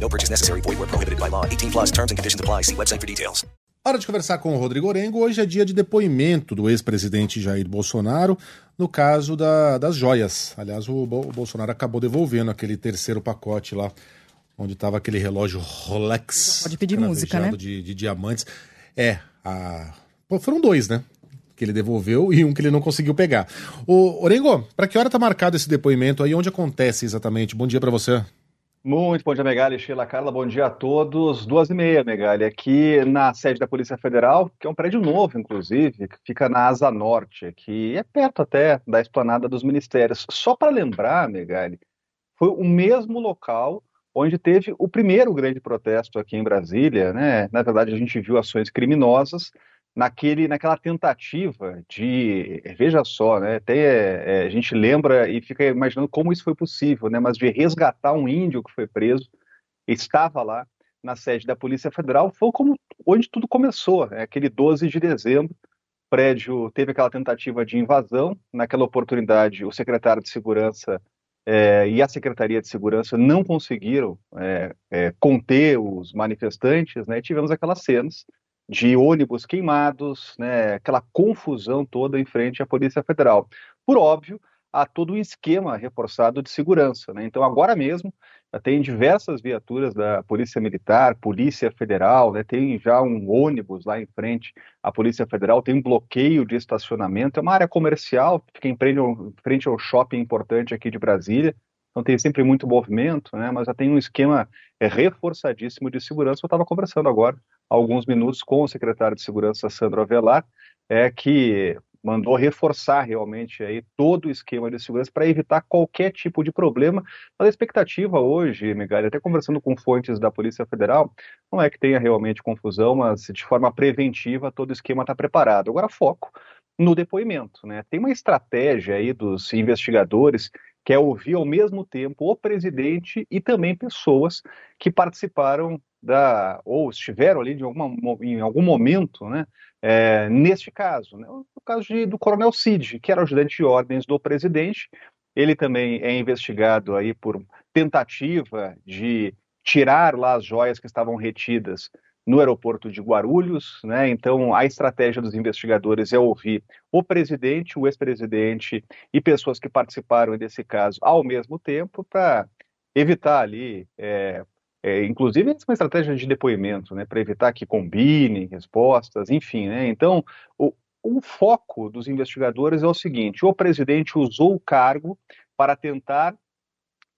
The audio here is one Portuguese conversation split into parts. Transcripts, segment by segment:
No purchase necessary. Void where prohibited by law. 18 plus terms and conditions apply. See website for details. Hora de conversar com o Rodrigo Orengo. Hoje é dia de depoimento do ex-presidente Jair Bolsonaro no caso da, das joias. Aliás, o, Bo- o Bolsonaro acabou devolvendo aquele terceiro pacote lá, onde estava aquele relógio Rolex. Pode pedir música, né? De, de diamantes. É, a... Pô, foram dois, né? Que ele devolveu e um que ele não conseguiu pegar. O Orengo, para que hora tá marcado esse depoimento aí? Onde acontece exatamente? Bom dia para você. Muito bom dia, Megali, Sheila Carla, bom dia a todos. Duas e meia, Megali, aqui na sede da Polícia Federal, que é um prédio novo, inclusive, que fica na Asa Norte, que é perto até da esplanada dos ministérios. Só para lembrar, Megali, foi o mesmo local onde teve o primeiro grande protesto aqui em Brasília, né? Na verdade, a gente viu ações criminosas naquele, naquela tentativa de, veja só, né? Até é, a gente lembra e fica imaginando como isso foi possível, né? Mas de resgatar um índio que foi preso, estava lá na sede da Polícia Federal, foi como onde tudo começou, né? aquele 12 de dezembro. O prédio teve aquela tentativa de invasão. Naquela oportunidade, o secretário de Segurança é, e a Secretaria de Segurança não conseguiram é, é, conter os manifestantes, né? E tivemos aquelas cenas de ônibus queimados, né? Aquela confusão toda em frente à Polícia Federal. Por óbvio, há todo um esquema reforçado de segurança, né? Então, agora mesmo, tem diversas viaturas da Polícia Militar, Polícia Federal, né? Tem já um ônibus lá em frente à Polícia Federal, tem um bloqueio de estacionamento, é uma área comercial, fica em frente em frente ao shopping importante aqui de Brasília, então tem sempre muito movimento, né? Mas já tem um esquema é, reforçadíssimo de segurança. Eu estava conversando agora, há alguns minutos, com o secretário de Segurança, Sandro Avelar, é que mandou reforçar realmente aí todo o esquema de segurança para evitar qualquer tipo de problema. Mas a expectativa hoje, Migalha, até conversando com fontes da Polícia Federal, não é que tenha realmente confusão, mas de forma preventiva todo o esquema está preparado. Agora foco no depoimento, né? Tem uma estratégia aí dos investigadores que é ouvir ao mesmo tempo o presidente e também pessoas que participaram da ou estiveram ali de alguma, em algum momento, né? É, neste caso, né, o caso de, do Coronel Cid, que era ajudante de ordens do presidente, ele também é investigado aí por tentativa de tirar lá as joias que estavam retidas no aeroporto de Guarulhos, né? Então a estratégia dos investigadores é ouvir o presidente, o ex-presidente e pessoas que participaram desse caso ao mesmo tempo para evitar ali é, é, inclusive, uma estratégia de depoimento, né, para evitar que combinem respostas, enfim. Né, então, o, o foco dos investigadores é o seguinte: o presidente usou o cargo para tentar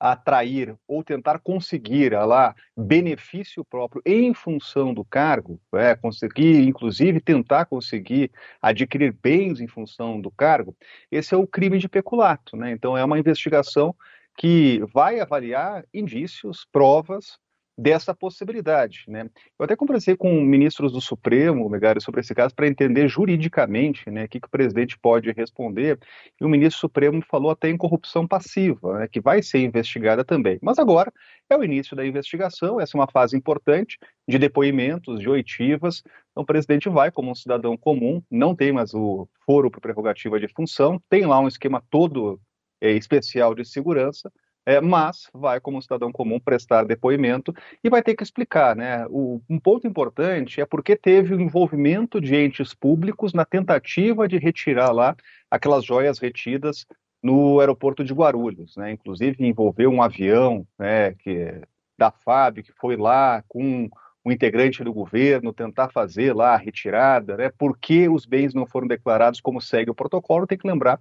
atrair ou tentar conseguir lá benefício próprio em função do cargo, é, conseguir, inclusive, tentar conseguir adquirir bens em função do cargo, esse é o crime de peculato. Né? Então, é uma investigação que vai avaliar indícios, provas dessa possibilidade. Né? Eu até conversei com ministros do Supremo, Megário, sobre esse caso, para entender juridicamente né, o que, que, o presidente pode responder, e o ministro Supremo falou até em corrupção passiva, né, que vai ser investigada também. Mas agora é o início da investigação, essa é uma fase importante de depoimentos, de oitivas, então o presidente vai como um cidadão comum, não tem mais o foro para prerrogativa de função, tem lá um esquema todo é, especial de segurança, é, mas vai, como cidadão comum, prestar depoimento e vai ter que explicar. Né? O, um ponto importante é porque teve o envolvimento de entes públicos na tentativa de retirar lá aquelas joias retidas no aeroporto de Guarulhos. Né? Inclusive envolveu um avião né, que, da FAB que foi lá com um integrante do governo tentar fazer lá a retirada, né? Por que os bens não foram declarados como segue o protocolo? Tem que lembrar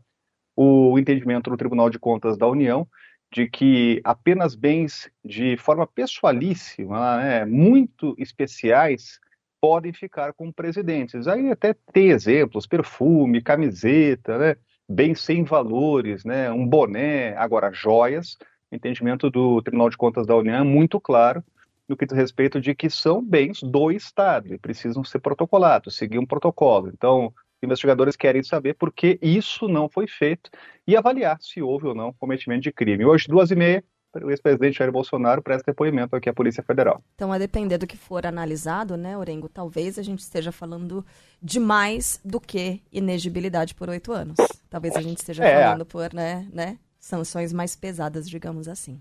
o entendimento do Tribunal de Contas da União de que apenas bens de forma pessoalíssima, né, muito especiais, podem ficar com presidentes. Aí até tem exemplos, perfume, camiseta, né, bens sem valores, né, um boné, agora joias, entendimento do Tribunal de Contas da União é muito claro no que diz respeito de que são bens do Estado e precisam ser protocolados, seguir um protocolo. Então, investigadores querem saber por que isso não foi feito e avaliar se houve ou não cometimento de crime. Hoje, duas e meia, o ex-presidente Jair Bolsonaro presta depoimento aqui à Polícia Federal. Então, a depender do que for analisado, né, Orengo, talvez a gente esteja falando de mais do que inegibilidade por oito anos. Talvez a gente esteja é. falando por, né, né, sanções mais pesadas, digamos assim.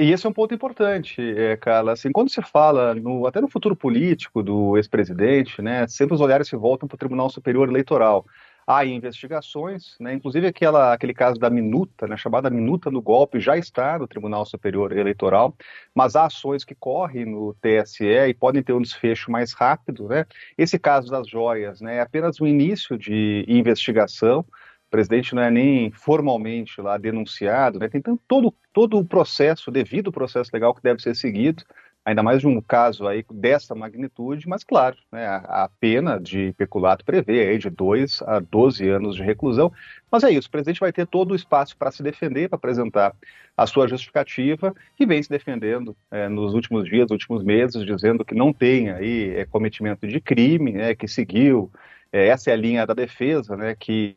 E esse é um ponto importante, é, Carla. Assim, quando se fala no, até no futuro político do ex-presidente, né, sempre os olhares se voltam para o Tribunal Superior Eleitoral. Há investigações, né, inclusive aquela, aquele caso da minuta, né, chamada minuta no golpe, já está no Tribunal Superior Eleitoral, mas há ações que correm no TSE e podem ter um desfecho mais rápido. Né? Esse caso das joias né, é apenas o início de investigação. O presidente não é nem formalmente lá denunciado, né? tem todo, todo o processo, devido processo legal que deve ser seguido, ainda mais de um caso aí dessa magnitude, mas claro, né, a, a, pena de peculato prevê aí de 2 a 12 anos de reclusão, mas é isso, o presidente vai ter todo o espaço para se defender, para apresentar a sua justificativa, e vem se defendendo é, nos últimos dias, nos últimos meses, dizendo que não tem aí é, cometimento de crime, né, que seguiu, é, essa é a linha da defesa, né, que